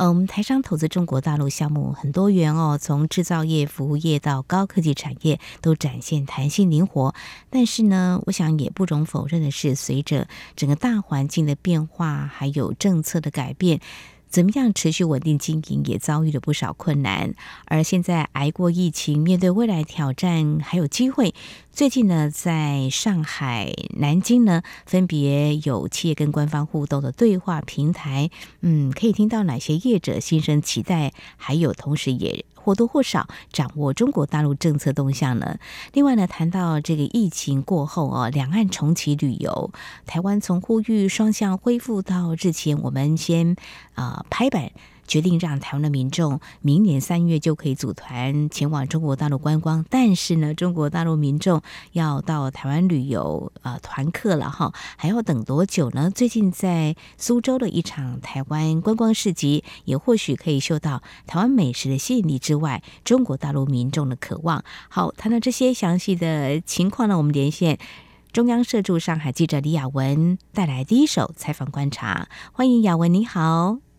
嗯，我们台商投资中国大陆项目很多元哦，从制造业、服务业到高科技产业，都展现弹性灵活。但是呢，我想也不容否认的是，随着整个大环境的变化，还有政策的改变。怎么样持续稳定经营，也遭遇了不少困难。而现在挨过疫情，面对未来挑战，还有机会。最近呢，在上海、南京呢，分别有企业跟官方互动的对话平台。嗯，可以听到哪些业者心生期待，还有同时也。或多或少掌握中国大陆政策动向呢。另外呢，谈到这个疫情过后啊，两岸重启旅游，台湾从呼吁双向恢复到日前，我们先啊、拍板。决定让台湾的民众明年三月就可以组团前往中国大陆观光，但是呢，中国大陆民众要到台湾旅游啊、呃，团客了哈，还要等多久呢？最近在苏州的一场台湾观光市集，也或许可以嗅到台湾美食的吸引力之外，中国大陆民众的渴望。好，谈到这些详细的情况呢，我们连线中央社驻上海记者李雅文，带来第一手采访观察。欢迎雅文，你好。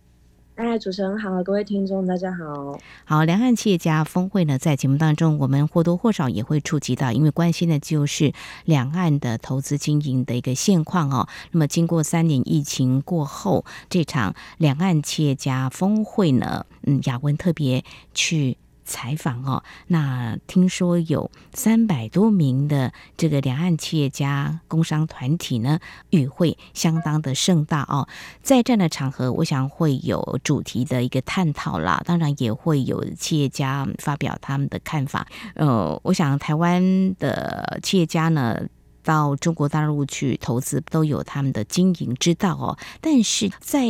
哎，主持人好，各位听众大家好。好，两岸企业家峰会呢，在节目当中，我们或多或少也会触及到，因为关心的就是两岸的投资经营的一个现况哦。那么，经过三年疫情过后，这场两岸企业家峰会呢，嗯，雅文特别去。采访哦，那听说有三百多名的这个两岸企业家工商团体呢，与会相当的盛大哦。在这样的场合，我想会有主题的一个探讨啦，当然也会有企业家发表他们的看法。呃，我想台湾的企业家呢。到中国大陆去投资都有他们的经营之道哦，但是在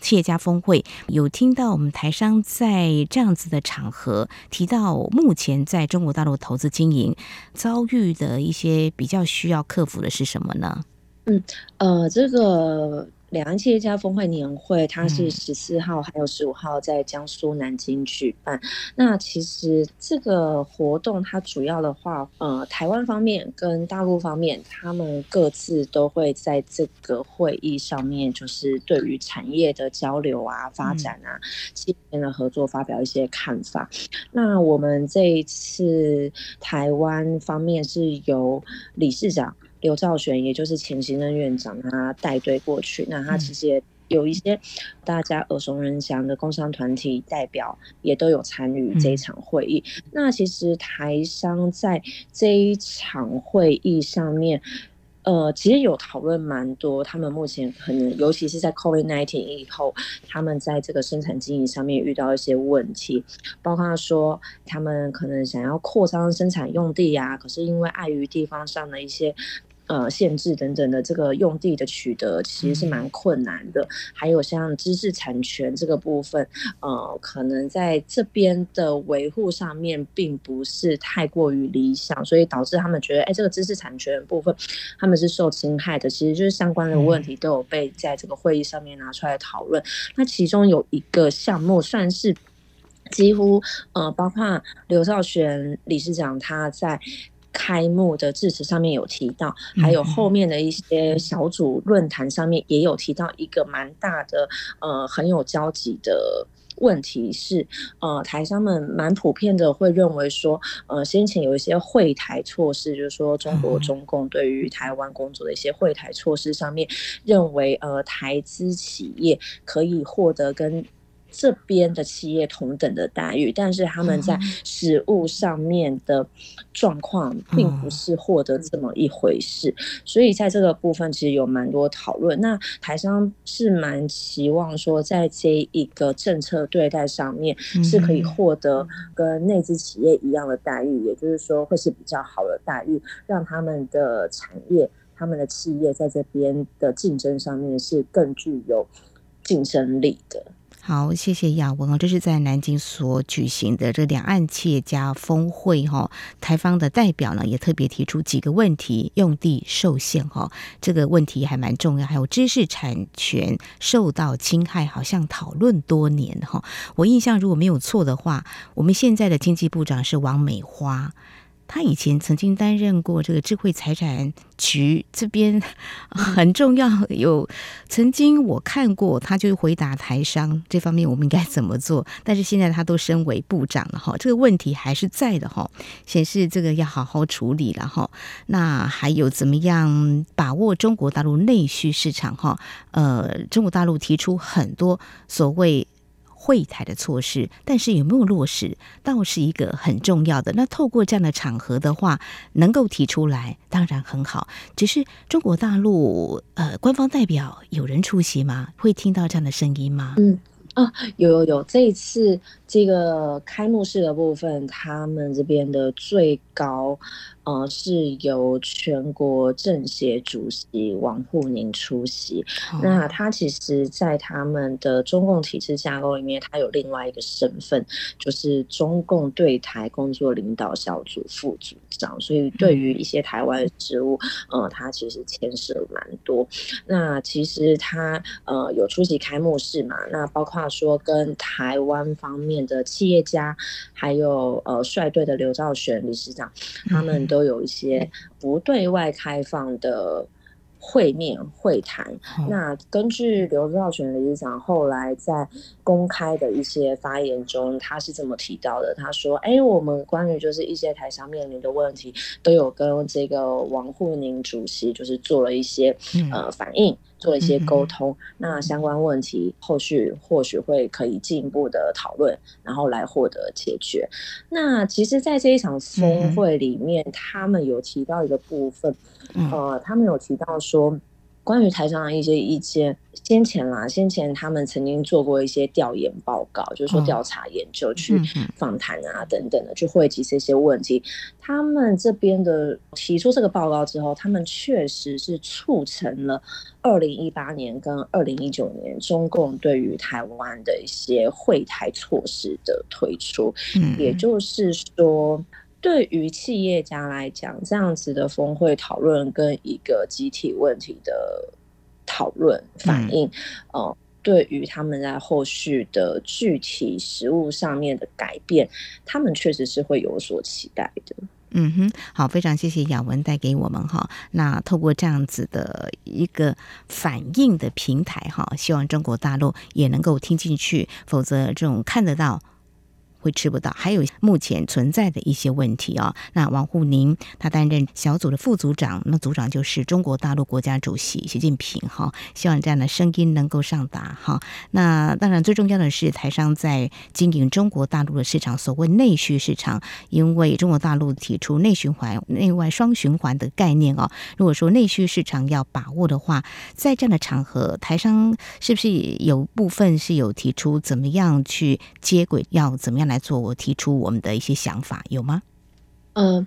企业家峰会有听到我们台商在这样子的场合提到，目前在中国大陆投资经营遭遇的一些比较需要克服的是什么呢？嗯，呃，这个。两岸企业家峰会年会，它是十四号还有十五号在江苏南京举办。嗯。那其实这个活动它主要的话，呃，台湾方面跟大陆方面，他们各自都会在这个会议上面，就是对于产业的交流啊、发展啊、企业间的合作发表一些看法。那我们这一次台湾方面是由理事长。刘兆玄，也就是前行政院长，他带队过去。那他其实也有一些大家耳熟能详的工商团体代表，也都有参与这一场会议。那其实台商在这一场会议上面。呃，其实有讨论蛮多，他们目前可能，尤其是在 COVID-19 以后，他们在这个生产经营上面遇到一些问题，包括说他们可能想要扩张生产用地啊，可是因为碍于地方上的一些。呃，限制等等的这个用地的取得其实是蛮困难的，还有像知识产权这个部分，呃，可能在这边的维护上面并不是太过于理想，所以导致他们觉得，哎，这个知识产权的部分他们是受侵害的。其实就是相关的问题都有被在这个会议上面拿出来讨论。那其中有一个项目算是几乎呃，包括刘兆玄理事长他在。开幕的致辞上面有提到，还有后面的一些小组论坛上面也有提到一个蛮大的呃很有交集的问题是，呃台商们蛮普遍的会认为说，呃先前有一些会台措施，就是说中国中共对于台湾工作的一些会台措施上面，认为呃台资企业可以获得跟。这边的企业同等的待遇，但是他们在实物上面的状况并不是获得这么一回事，所以在这个部分其实有蛮多讨论。那台商是蛮期望说，在这一个政策对待上面是可以获得跟内资企业一样的待遇，也就是说会是比较好的待遇，让他们的产业、他们的企业在这边的竞争上面是更具有竞争力的。好，谢谢亚文哦。这是在南京所举行的这两岸企业家峰会哈，台方的代表呢也特别提出几个问题，用地受限哈，这个问题还蛮重要，还有知识产权受到侵害，好像讨论多年哈。我印象如果没有错的话，我们现在的经济部长是王美花。他以前曾经担任过这个智慧财产局这边 很重要，有曾经我看过他就回答台商这方面我们应该怎么做，但是现在他都升为部长了哈，这个问题还是在的哈，显示这个要好好处理了哈。那还有怎么样把握中国大陆内需市场哈？呃，中国大陆提出很多所谓。会台的措施，但是有没有落实，倒是一个很重要的。那透过这样的场合的话，能够提出来，当然很好。只是中国大陆呃，官方代表有人出席吗？会听到这样的声音吗？嗯啊，有有有，这一次这个开幕式的部分，他们这边的最高。呃，是由全国政协主席王沪宁出席。Oh. 那他其实，在他们的中共体制架构里面，他有另外一个身份，就是中共对台工作领导小组副组长。所以，对于一些台湾的事务，呃，他其实牵涉蛮多。那其实他呃有出席开幕式嘛？那包括说跟台湾方面的企业家，还有呃率队的刘兆玄理事长，他们都。都有一些不对外开放的会面会谈。那根据刘兆全理事长后来在公开的一些发言中，他是这么提到的：他说，哎，我们关于就是一些台商面临的问题，都有跟这个王沪宁主席就是做了一些呃反应。做一些沟通，那相关问题后续或许会可以进一步的讨论，然后来获得解决。那其实，在这一场峰会里面，他们有提到一个部分，呃，他们有提到说。关于台商的一些意见，先前啦，先前他们曾经做过一些调研报告，就是说调查研究去访谈啊等等的，去汇集这些问题。他们这边的提出这个报告之后，他们确实是促成了二零一八年跟二零一九年中共对于台湾的一些惠台措施的推出，也就是说。对于企业家来讲，这样子的峰会讨论跟一个集体问题的讨论反应，哦、嗯呃，对于他们在后续的具体实务上面的改变，他们确实是会有所期待的。嗯哼，好，非常谢谢雅文带给我们哈。那透过这样子的一个反应的平台哈，希望中国大陆也能够听进去，否则这种看得到。会吃不到，还有目前存在的一些问题啊、哦。那王沪宁他担任小组的副组长，那组长就是中国大陆国家主席习近平哈。希望这样的声音能够上达哈。那当然最重要的是台商在经营中国大陆的市场，所谓内需市场，因为中国大陆提出内循环、内外双循环的概念哦。如果说内需市场要把握的话，在这样的场合，台商是不是有部分是有提出怎么样去接轨，要怎么样来做？我提出我们的一些想法，有吗？嗯、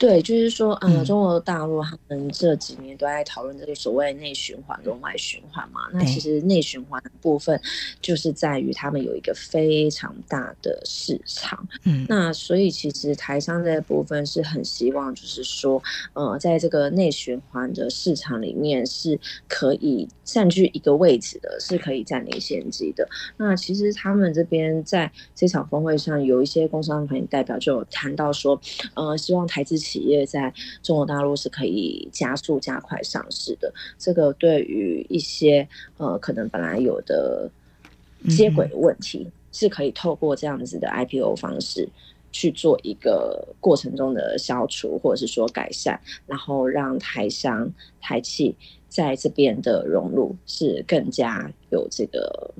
对，就是说，呃，中国大陆他们这几年都在讨论这个所谓内循环跟外循环嘛。那其实内循环的部分就是在于他们有一个非常大的市场。嗯，那所以其实台商这部分是很希望，就是说，呃，在这个内循环的市场里面是可以占据一个位置的，是可以占领先机的。那其实他们这边在这场峰会上，有一些工商团体代表就有谈到说，呃，希望台资。企业在中国大陆是可以加速加快上市的，这个对于一些呃可能本来有的接轨的问题，是可以透过这样子的 IPO 方式去做一个过程中的消除，或者是说改善，然后让台商台企在这边的融入是更加有这个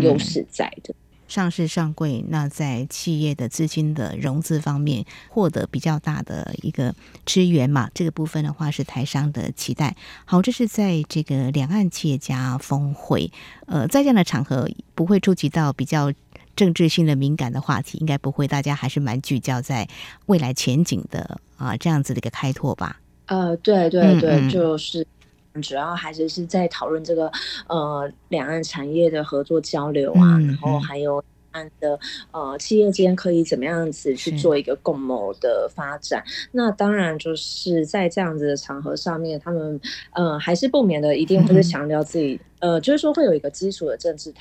优势在的。上市上柜，那在企业的资金的融资方面获得比较大的一个支援嘛，这个部分的话是台商的期待。好，这是在这个两岸企业家峰会，呃，在这样的场合不会触及到比较政治性的敏感的话题，应该不会，大家还是蛮聚焦在未来前景的啊，这样子的一个开拓吧。呃，对对对，嗯嗯就是。主要还是是在讨论这个呃两岸产业的合作交流啊，嗯、然后还有岸的呃企业间可以怎么样子去做一个共谋的发展。那当然就是在这样子的场合上面，他们呃还是不免的一定会强调自己、嗯、呃，就是说会有一个基础的政治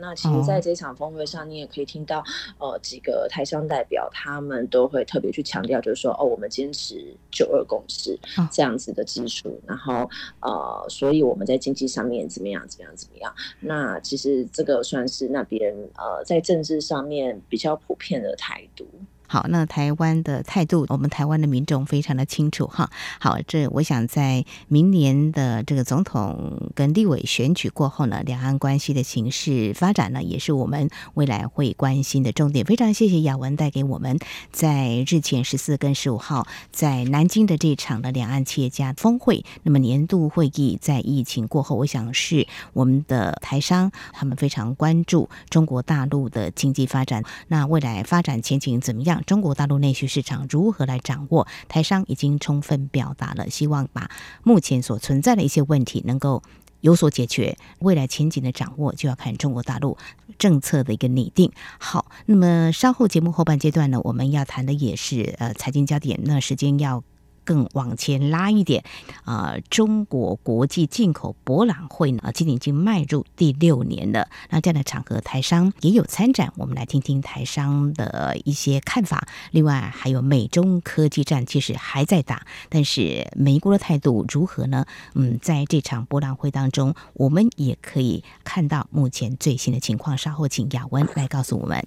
那其实在这场峰会上，你也可以听到，呃，几个台商代表，他们都会特别去强调，就是说，哦，我们坚持九二共识这样子的基础，然后，呃，所以我们在经济上面怎么样，怎么样，怎么样。那其实这个算是那边呃，在政治上面比较普遍的态度。好，那台湾的态度，我们台湾的民众非常的清楚哈。好，这我想在明年的这个总统跟立委选举过后呢，两岸关系的形势发展呢，也是我们未来会关心的重点。非常谢谢雅文带给我们在日前十四跟十五号在南京的这场的两岸企业家峰会。那么年度会议在疫情过后，我想是我们的台商他们非常关注中国大陆的经济发展，那未来发展前景怎么样？中国大陆内需市场如何来掌握？台商已经充分表达了希望，把目前所存在的一些问题能够有所解决。未来前景的掌握，就要看中国大陆政策的一个拟定。好，那么稍后节目后半阶段呢，我们要谈的也是呃财经焦点。那时间要。更往前拉一点，啊、呃，中国国际进口博览会呢，今年已经迈入第六年了。那这样的场合，台商也有参展，我们来听听台商的一些看法。另外，还有美中科技战其实还在打，但是美国的态度如何呢？嗯，在这场博览会当中，我们也可以看到目前最新的情况。稍后请雅文来告诉我们。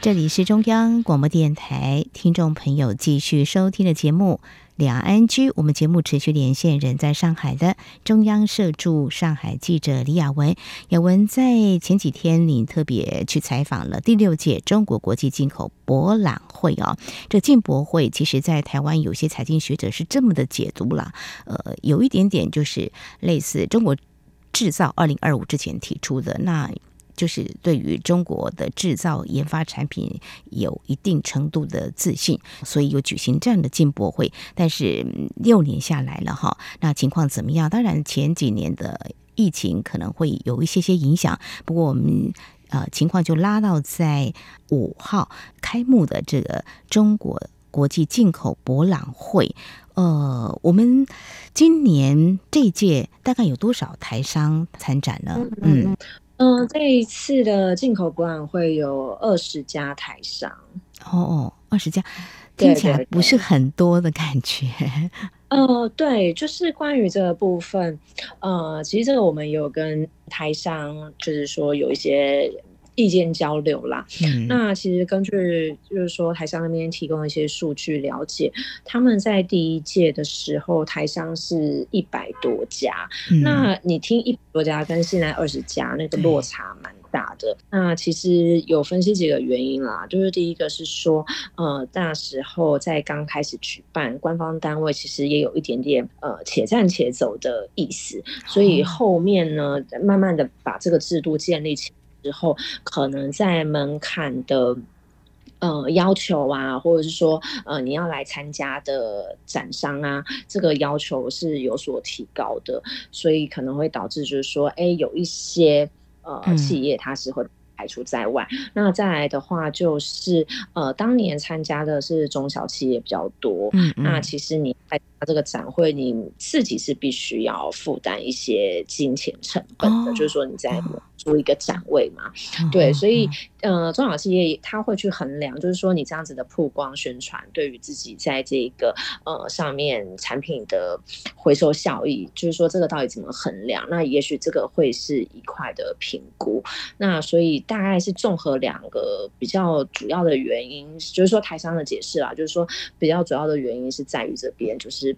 这里是中央广播电台，听众朋友继续收听的节目《两岸居》。我们节目持续连线人在上海的中央社驻上海记者李雅文。雅文在前几天，您特别去采访了第六届中国国际进口博览会啊。这进博会其实，在台湾有些财经学者是这么的解读了，呃，有一点点就是类似中国制造二零二五之前提出的那。就是对于中国的制造研发产品有一定程度的自信，所以有举行这样的进博会。但是六年下来了哈，那情况怎么样？当然前几年的疫情可能会有一些些影响，不过我们呃情况就拉到在五号开幕的这个中国国际进口博览会。呃，我们今年这一届大概有多少台商参展呢？嗯。嗯、呃，这一次的进口博览会有二十家台商哦哦，二十家听起来不是很多的感觉。呃，对，就是关于这个部分，呃，其实这个我们有跟台商，就是说有一些。意见交流啦，嗯，那其实根据就是说台商那边提供一些数据了解，他们在第一届的时候台商是一百多家，嗯，那你听一百多家跟现在二十家那个落差蛮大的。那其实有分析几个原因啦，就是第一个是说，呃，那时候在刚开始举办，官方单位其实也有一点点呃且战且走的意思，所以后面呢，慢慢的把这个制度建立起来。之后，可能在门槛的呃要求啊，或者是说呃你要来参加的展商啊，这个要求是有所提高的，所以可能会导致就是说，哎，有一些呃企业它是会排除在外。嗯、那再来的话，就是呃当年参加的是中小企业比较多，嗯嗯，那其实你参加这个展会，你自己是必须要负担一些金钱成本的，哦、就是说你在。租一个展位嘛，对，所以呃，中小企业他会去衡量，就是说你这样子的曝光宣传，对于自己在这个呃上面产品的回收效益，就是说这个到底怎么衡量？那也许这个会是一块的评估。那所以大概是综合两个比较主要的原因，就是说台商的解释啦，就是说比较主要的原因是在于这边，就是。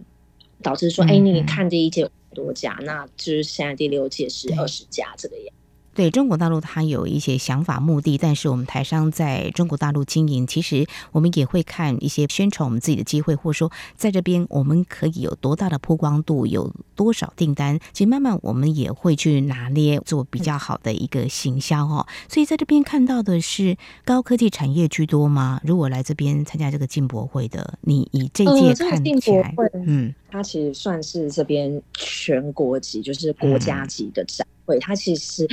导致说，哎、嗯，你看第一届多家，那就是现在第六届是二十家这个样。对中国大陆，它有一些想法、目的，但是我们台商在中国大陆经营，其实我们也会看一些宣传我们自己的机会，或者说在这边我们可以有多大的曝光度，有多少订单。其实慢慢我们也会去拿捏，做比较好的一个行销哦。所以在这边看到的是高科技产业居多吗？如果来这边参加这个进博会的，你以这一届看起来，嗯，它其实算是这边全国级，就是国家级的展。嗯它其实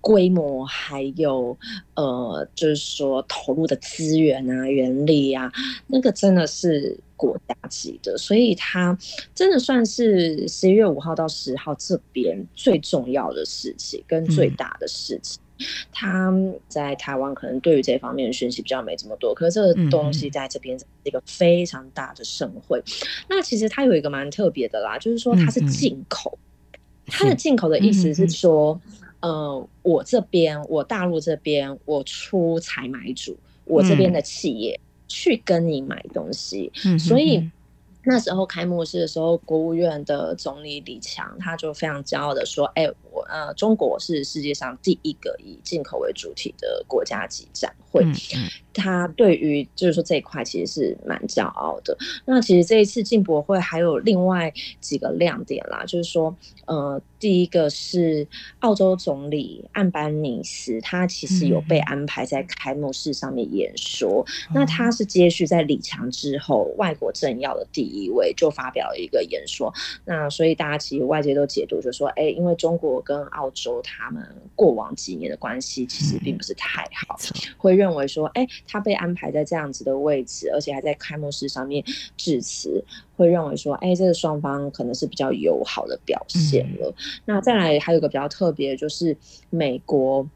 规模还有呃，就是说投入的资源啊、人力啊，那个真的是国家级的，所以它真的算是十一月五号到十号这边最重要的事情跟最大的事情。他、嗯、在台湾可能对于这方面的讯息比较没这么多，可是这个东西在这边是一个非常大的盛会。嗯、那其实它有一个蛮特别的啦，就是说它是进口。嗯它的进口的意思是说，嗯、呃，我这边，我大陆这边，我出采买主，我这边的企业去跟你买东西，嗯、所以那时候开幕式的时候，国务院的总理李强他就非常骄傲的说：“哎、欸，我呃，中国是世界上第一个以进口为主体的国家级展会。嗯”他对于就是说这一块其实是蛮骄傲的。那其实这一次进博会还有另外几个亮点啦，就是说，呃，第一个是澳洲总理岸班尼斯，他其实有被安排在开幕式上面演说。嗯、那他是接续在李强之后，外国政要的第一位，就发表了一个演说。那所以大家其实外界都解读就是说，哎，因为中国跟澳洲他们过往几年的关系其实并不是太好，嗯、会认为说，哎。他被安排在这样子的位置，而且还在开幕式上面致辞，会认为说，哎，这个双方可能是比较友好的表现了。嗯、那再来还有一个比较特别，就是美国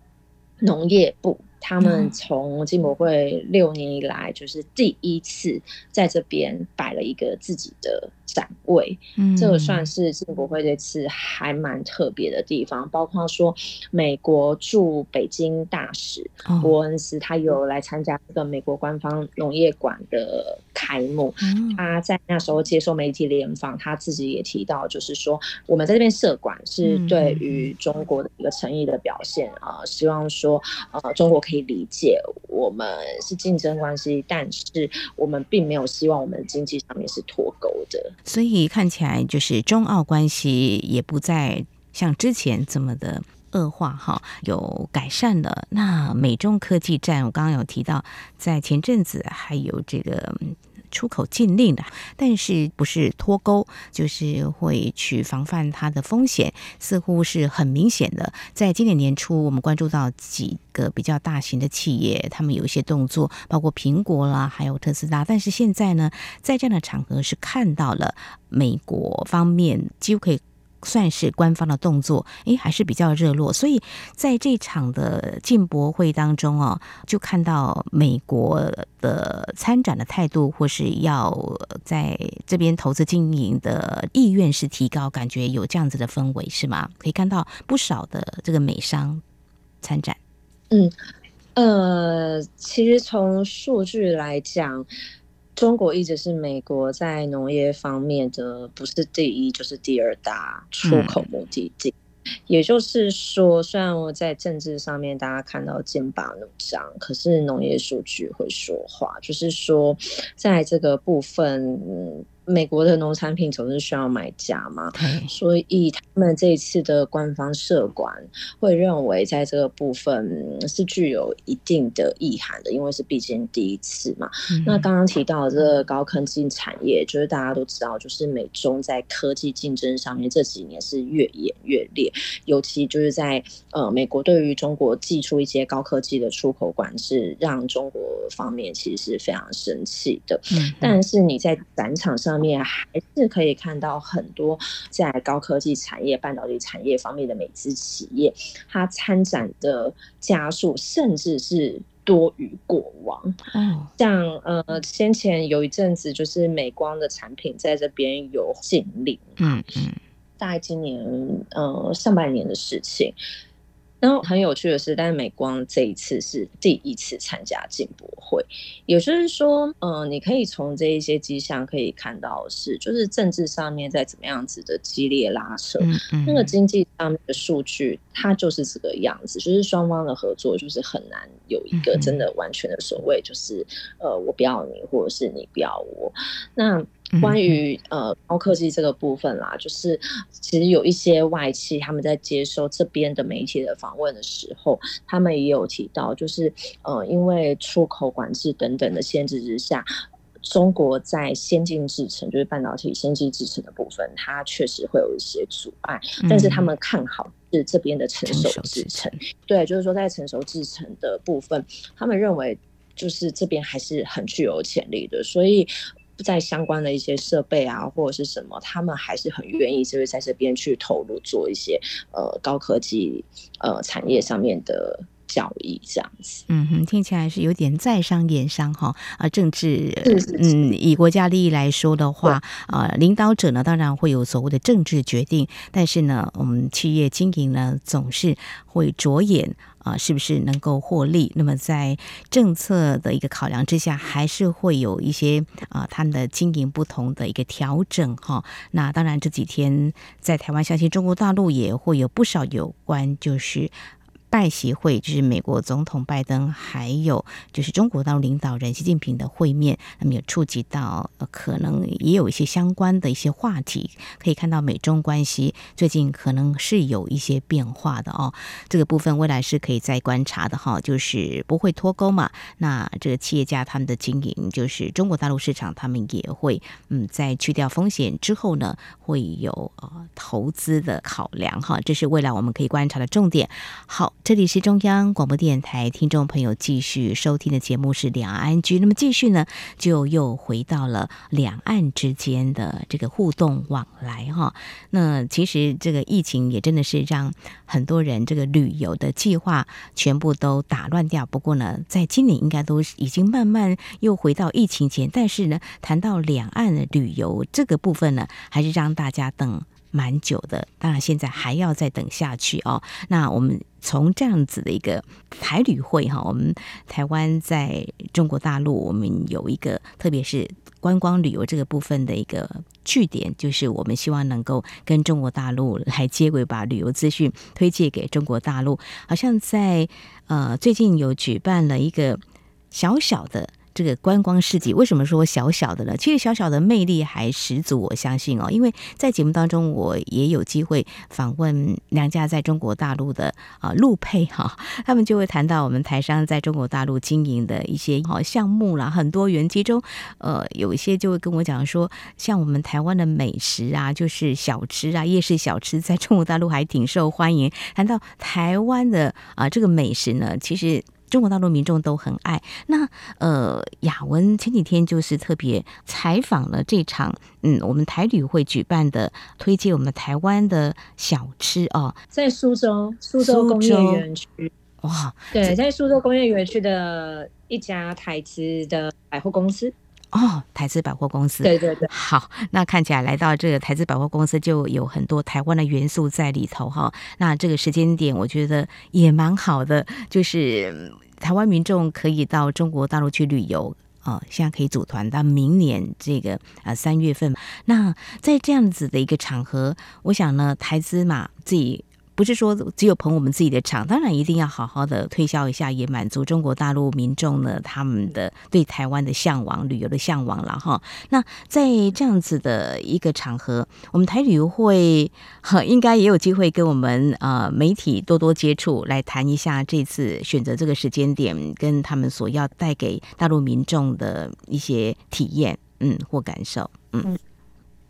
农业部。他们从进博会六年以来，就是第一次在这边摆了一个自己的展位，嗯，这个算是进博会这次还蛮特别的地方。包括说，美国驻北京大使伯恩斯，他有来参加这个美国官方农业馆的开幕。他在那时候接受媒体联访，他自己也提到，就是说我们在这边设馆是对于中国的一个诚意的表现啊，希望说呃中国可以。理解我们是竞争关系，但是我们并没有希望我们的经济上面是脱钩的，所以看起来就是中澳关系也不再像之前这么的恶化哈，有改善了。那美中科技战，我刚刚有提到，在前阵子还有这个。出口禁令的，但是不是脱钩，就是会去防范它的风险，似乎是很明显的。在今年年初，我们关注到几个比较大型的企业，他们有一些动作，包括苹果啦，还有特斯拉。但是现在呢，在这样的场合是看到了美国方面几乎可以。算是官方的动作，诶，还是比较热络。所以在这场的进博会当中哦，就看到美国的参展的态度，或是要在这边投资经营的意愿是提高，感觉有这样子的氛围是吗？可以看到不少的这个美商参展。嗯，呃，其实从数据来讲。中国一直是美国在农业方面的不是第一就是第二大出口目的地，嗯、也就是说，虽然我在政治上面大家看到剑拔弩张，可是农业数据会说话，就是说在这个部分。嗯美国的农产品总是需要买家嘛，所以他们这一次的官方社管会认为在这个部分是具有一定的意涵的，因为是毕竟第一次嘛。嗯、那刚刚提到这个高科技产业，就是大家都知道，就是美中在科技竞争上面这几年是越演越烈，尤其就是在呃美国对于中国寄出一些高科技的出口管制，让中国方面其实是非常生气的。嗯、但是你在展场上。方面还是可以看到很多在高科技产业、半导体产业方面的美资企业，它参展的家数甚至是多于过往。嗯，像呃先前有一阵子就是美光的产品在这边有禁令，嗯嗯，大概今年呃上半年的事情。然后很有趣的是，但是美光这一次是第一次参加进博会，也就是说，嗯、呃，你可以从这一些迹象可以看到是，就是政治上面在怎么样子的激烈拉扯，嗯嗯、那个经济上面的数据，它就是这个样子，就是双方的合作就是很难有一个真的完全的所谓，就是呃，我不要你，或者是你不要我，那。关于呃高科技这个部分啦，就是其实有一些外企他们在接受这边的媒体的访问的时候，他们也有提到，就是呃因为出口管制等等的限制之下，中国在先进制程，就是半导体先进制程的部分，它确实会有一些阻碍，但是他们看好是这边的成熟制程，对，就是说在成熟制程的部分，他们认为就是这边还是很具有潜力的，所以。在相关的一些设备啊，或者是什么，他们还是很愿意，就是在这边去投入做一些呃高科技呃产业上面的交易，这样子。嗯哼，听起来是有点在商言商哈啊，政治是是是嗯，以国家利益来说的话啊，领导者呢当然会有所谓的政治决定，但是呢，我们企业经营呢总是会着眼。啊，是不是能够获利？那么在政策的一个考量之下，还是会有一些啊，他们的经营不同的一个调整哈。那当然这几天在台湾，相信中国大陆也会有不少有关就是拜协会，就是美国总统拜登还有就是中国大陆领导人习近平的会面，那么有触及到呃可能也有一些相关的一些话题，可以看到美中关系最近可能是有一些变化的哦。这个部分未来是可以再观察的哈，就是不会脱钩嘛。那这个企业家他们的经营，就是中国大陆市场，他们也会嗯，在去掉风险之后呢，会有呃投资的考量哈。这是未来我们可以观察的重点。好。这里是中央广播电台，听众朋友继续收听的节目是两岸 ING。那么继续呢，就又回到了两岸之间的这个互动往来哈。那其实这个疫情也真的是让很多人这个旅游的计划全部都打乱掉。不过呢，在今年应该都已经慢慢又回到疫情前。但是呢，谈到两岸的旅游这个部分呢，还是让大家等蛮久的。当然，现在还要再等下去哦。那我们。从这样子的一个台旅会哈，我们台湾在中国大陆，我们有一个特别是观光旅游这个部分的一个据点，就是我们希望能够跟中国大陆来接轨，把旅游资讯推介给中国大陆。好像在呃最近有举办了一个小小的。这个观光市集为什么说小小的呢？其实小小的魅力还十足，我相信哦。因为在节目当中，我也有机会访问两家在中国大陆的啊陆配哈，他们就会谈到我们台商在中国大陆经营的一些好项目啦，很多元。其中呃有一些就会跟我讲说，像我们台湾的美食啊，就是小吃啊，夜市小吃，在中国大陆还挺受欢迎。谈到台湾的啊这个美食呢，其实。中国大陆民众都很爱。那呃，雅文前几天就是特别采访了这场，嗯，我们台旅会举办的推荐我们台湾的小吃哦，在苏州，苏州工业园区。哇，对，在苏州工业园区的一家台资的百货公司。哦，台资百货公司。对对对。好，那看起来来到这个台资百货公司，就有很多台湾的元素在里头哈。那这个时间点，我觉得也蛮好的，就是。台湾民众可以到中国大陆去旅游啊，现在可以组团到明年这个啊三月份。那在这样子的一个场合，我想呢，台资嘛自己。不是说只有捧我们自己的场，当然一定要好好的推销一下，也满足中国大陆民众呢他们的对台湾的向往、旅游的向往了哈。那在这样子的一个场合，我们台旅游会哈应该也有机会跟我们呃媒体多多接触，来谈一下这次选择这个时间点跟他们所要带给大陆民众的一些体验，嗯或感受，嗯。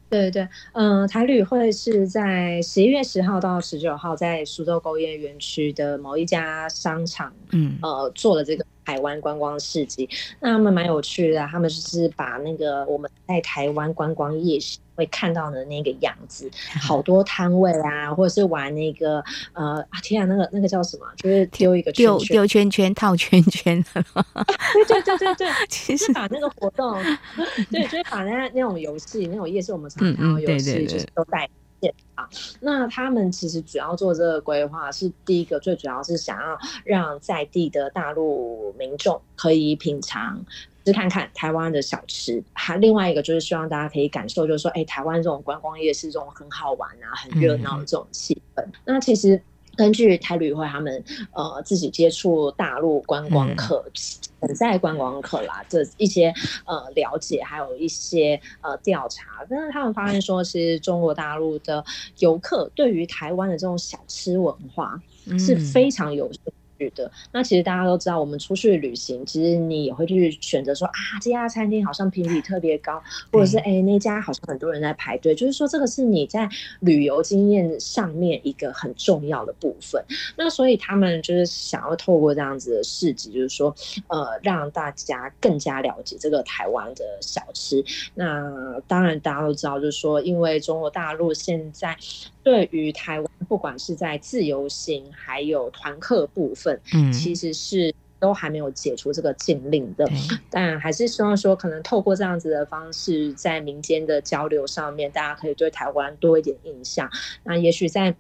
对对，嗯、呃，台旅会是在十一月十号到十九号，在苏州工业园区的某一家商场，嗯，呃，做了这个台湾观光市集。那他们蛮有趣的，他们就是把那个我们在台湾观光夜市。会看到的那个样子，好多摊位啊，或者是玩那个呃，天啊，那个那个叫什么？就是丢一个圈圈，丢圈圈，套圈圈。对对对对对，其实把那个活动，对，就是把那那种游戏，那种夜市我们常常有游戏，就是都带。线啊。那他们其实主要做这个规划，是第一个最主要是想要让在地的大陆民众可以品尝。试看看台湾的小吃，还另外一个就是希望大家可以感受，就是说，哎、欸，台湾这种观光夜市这种很好玩啊、很热闹的这种气氛。嗯、那其实根据台旅会他们呃自己接触大陆观光客、潜在观光客啦这一些呃了解，还有一些呃调查，但是他们发现说，其实中国大陆的游客对于台湾的这种小吃文化是非常有。的那其实大家都知道，我们出去旅行，其实你也会去选择说啊，这家餐厅好像评比特别高，或者是哎、欸、那家好像很多人在排队，就是说这个是你在旅游经验上面一个很重要的部分。那所以他们就是想要透过这样子的市集，就是说呃让大家更加了解这个台湾的小吃。那当然大家都知道，就是说因为中国大陆现在。对于台湾，不管是在自由行还有团客部分，嗯，其实是都还没有解除这个禁令的。嗯、但还是希望说，可能透过这样子的方式，在民间的交流上面，大家可以对台湾多一点印象。那也许在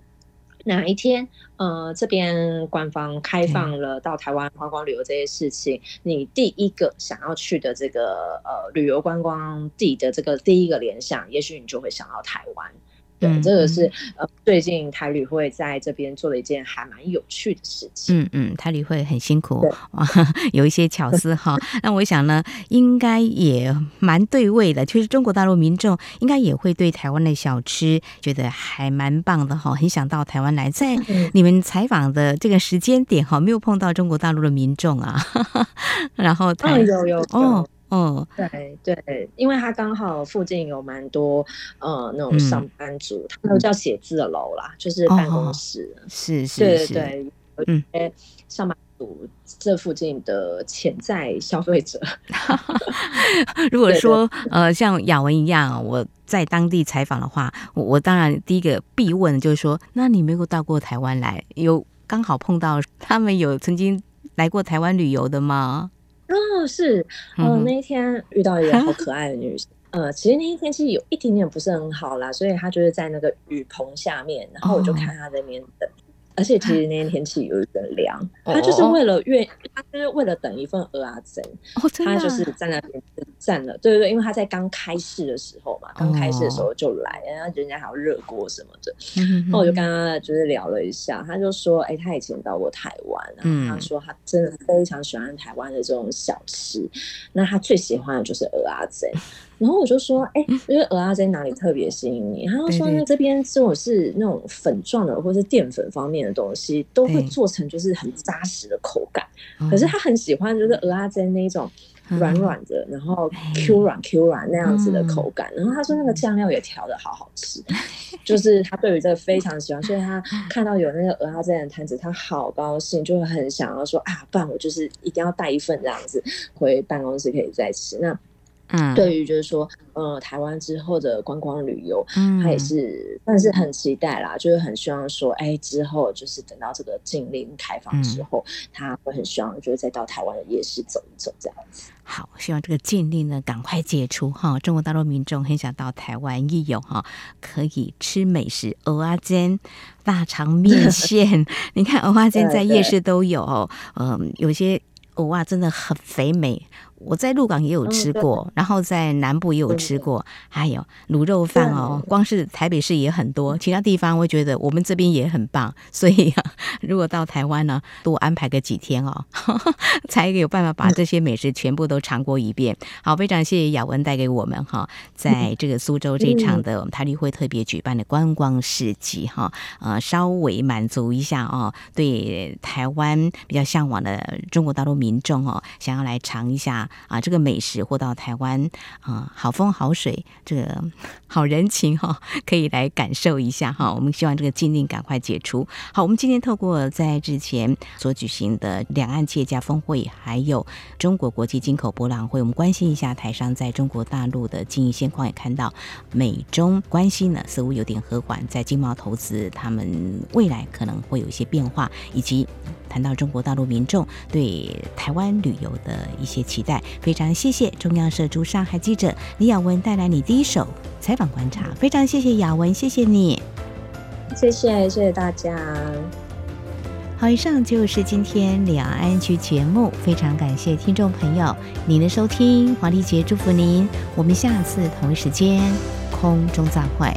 哪一天，呃，这边官方开放了到台湾观光旅游这些事情，嗯、你第一个想要去的这个呃旅游观光地的这个第一个联想，也许你就会想到台湾。对，嗯、这个是呃，最近台旅会在这边做了一件还蛮有趣的事情。嗯嗯，台旅会很辛苦，有一些巧思哈。那我想呢，应该也蛮对味的。就是中国大陆民众应该也会对台湾的小吃觉得还蛮棒的哈，很想到台湾来。在你们采访的这个时间点哈，没有碰到中国大陆的民众啊。然后有有，有哦。哦，对对，因为他刚好附近有蛮多呃那种上班族，嗯、他们都叫写字楼啦，就是办公室，哦、是是是，对对对，有一些上班族这附近的潜在消费者。嗯、如果说呃像雅文一样，我在当地采访的话，我我当然第一个必问就是说，那你没有到过台湾来，有刚好碰到他们有曾经来过台湾旅游的吗？哦，是，哦，那一天遇到一个好？可爱的女生，嗯、呃，其实那一天其实有一点点不是很好啦，所以她就是在那个雨棚下面，然后我就看她在那边等。哦而且其实那天天气有一点凉，他就是为了愿，他就是为了等一份鹅阿珍，他就是在那边站了。对对对，因为他在刚开市的时候嘛，刚开始的时候就来，然后人家还要热锅什么的。然后我就跟他就是聊了一下，他就说，哎，他以前到过台湾，然后他说他真的非常喜欢台湾的这种小吃，那他最喜欢的就是蚵仔煎。然后我就说，哎、欸，因为蚵仔煎哪里特别吸引你？他就说，那这边这种是那种粉状的，或是淀粉方面的东西，都会做成就是很扎实的口感。可是他很喜欢就是蚵仔煎那种软软的，然后 Q 软 Q 软那样子的口感。然后他说那个酱料也调的好好吃，就是他对于这个非常喜欢，所以他 看到有那个鹅阿珍的摊子，他好高兴，就会很想要说啊，不然我就是一定要带一份这样子回办公室可以再吃。那嗯，对于就是说，呃，台湾之后的观光旅游，嗯，他也是算是很期待啦，就是很希望说，哎，之后就是等到这个禁令开放之后，嗯、他会很希望就是再到台湾的夜市走一走这样子。好，希望这个禁令呢赶快解除哈，中国大陆民众很想到台湾一游哈，可以吃美食，蚵仔煎、大肠面 线，你看蚵仔煎在夜市都有，嗯，有些蚵仔真的很肥美。我在鹿港也有吃过，嗯、然后在南部也有吃过，还有卤肉饭哦。光是台北市也很多，其他地方我觉得我们这边也很棒。所以啊，如果到台湾呢，多安排个几天哦，呵 呵才有办法把这些美食全部都尝过一遍。好，非常谢谢雅文带给我们哈，在这个苏州这场的我们台旅会特别举办的观光市集哈，呃，稍微满足一下哦，对台湾比较向往的中国大陆民众哦，想要来尝一下。啊，这个美食或到台湾啊，好风好水，这个好人情哈，可以来感受一下哈。我们希望这个禁令赶快解除。好，我们今天透过在之前所举行的两岸企业家峰会，还有中国国际进口博览会，我们关心一下台商在中国大陆的经营现况，也看到美中关系呢似乎有点和缓，在经贸投资，他们未来可能会有一些变化，以及谈到中国大陆民众对台湾旅游的一些期待。非常谢谢中央社驻上海记者李雅文带来你第一手采访观察，非常谢谢雅文，谢谢你。谢谢谢谢大家。好，以上就是今天两岸 ING 节目，非常感谢听众朋友您的收听，黄丽杰祝福您，我们下次同一时间空中再会。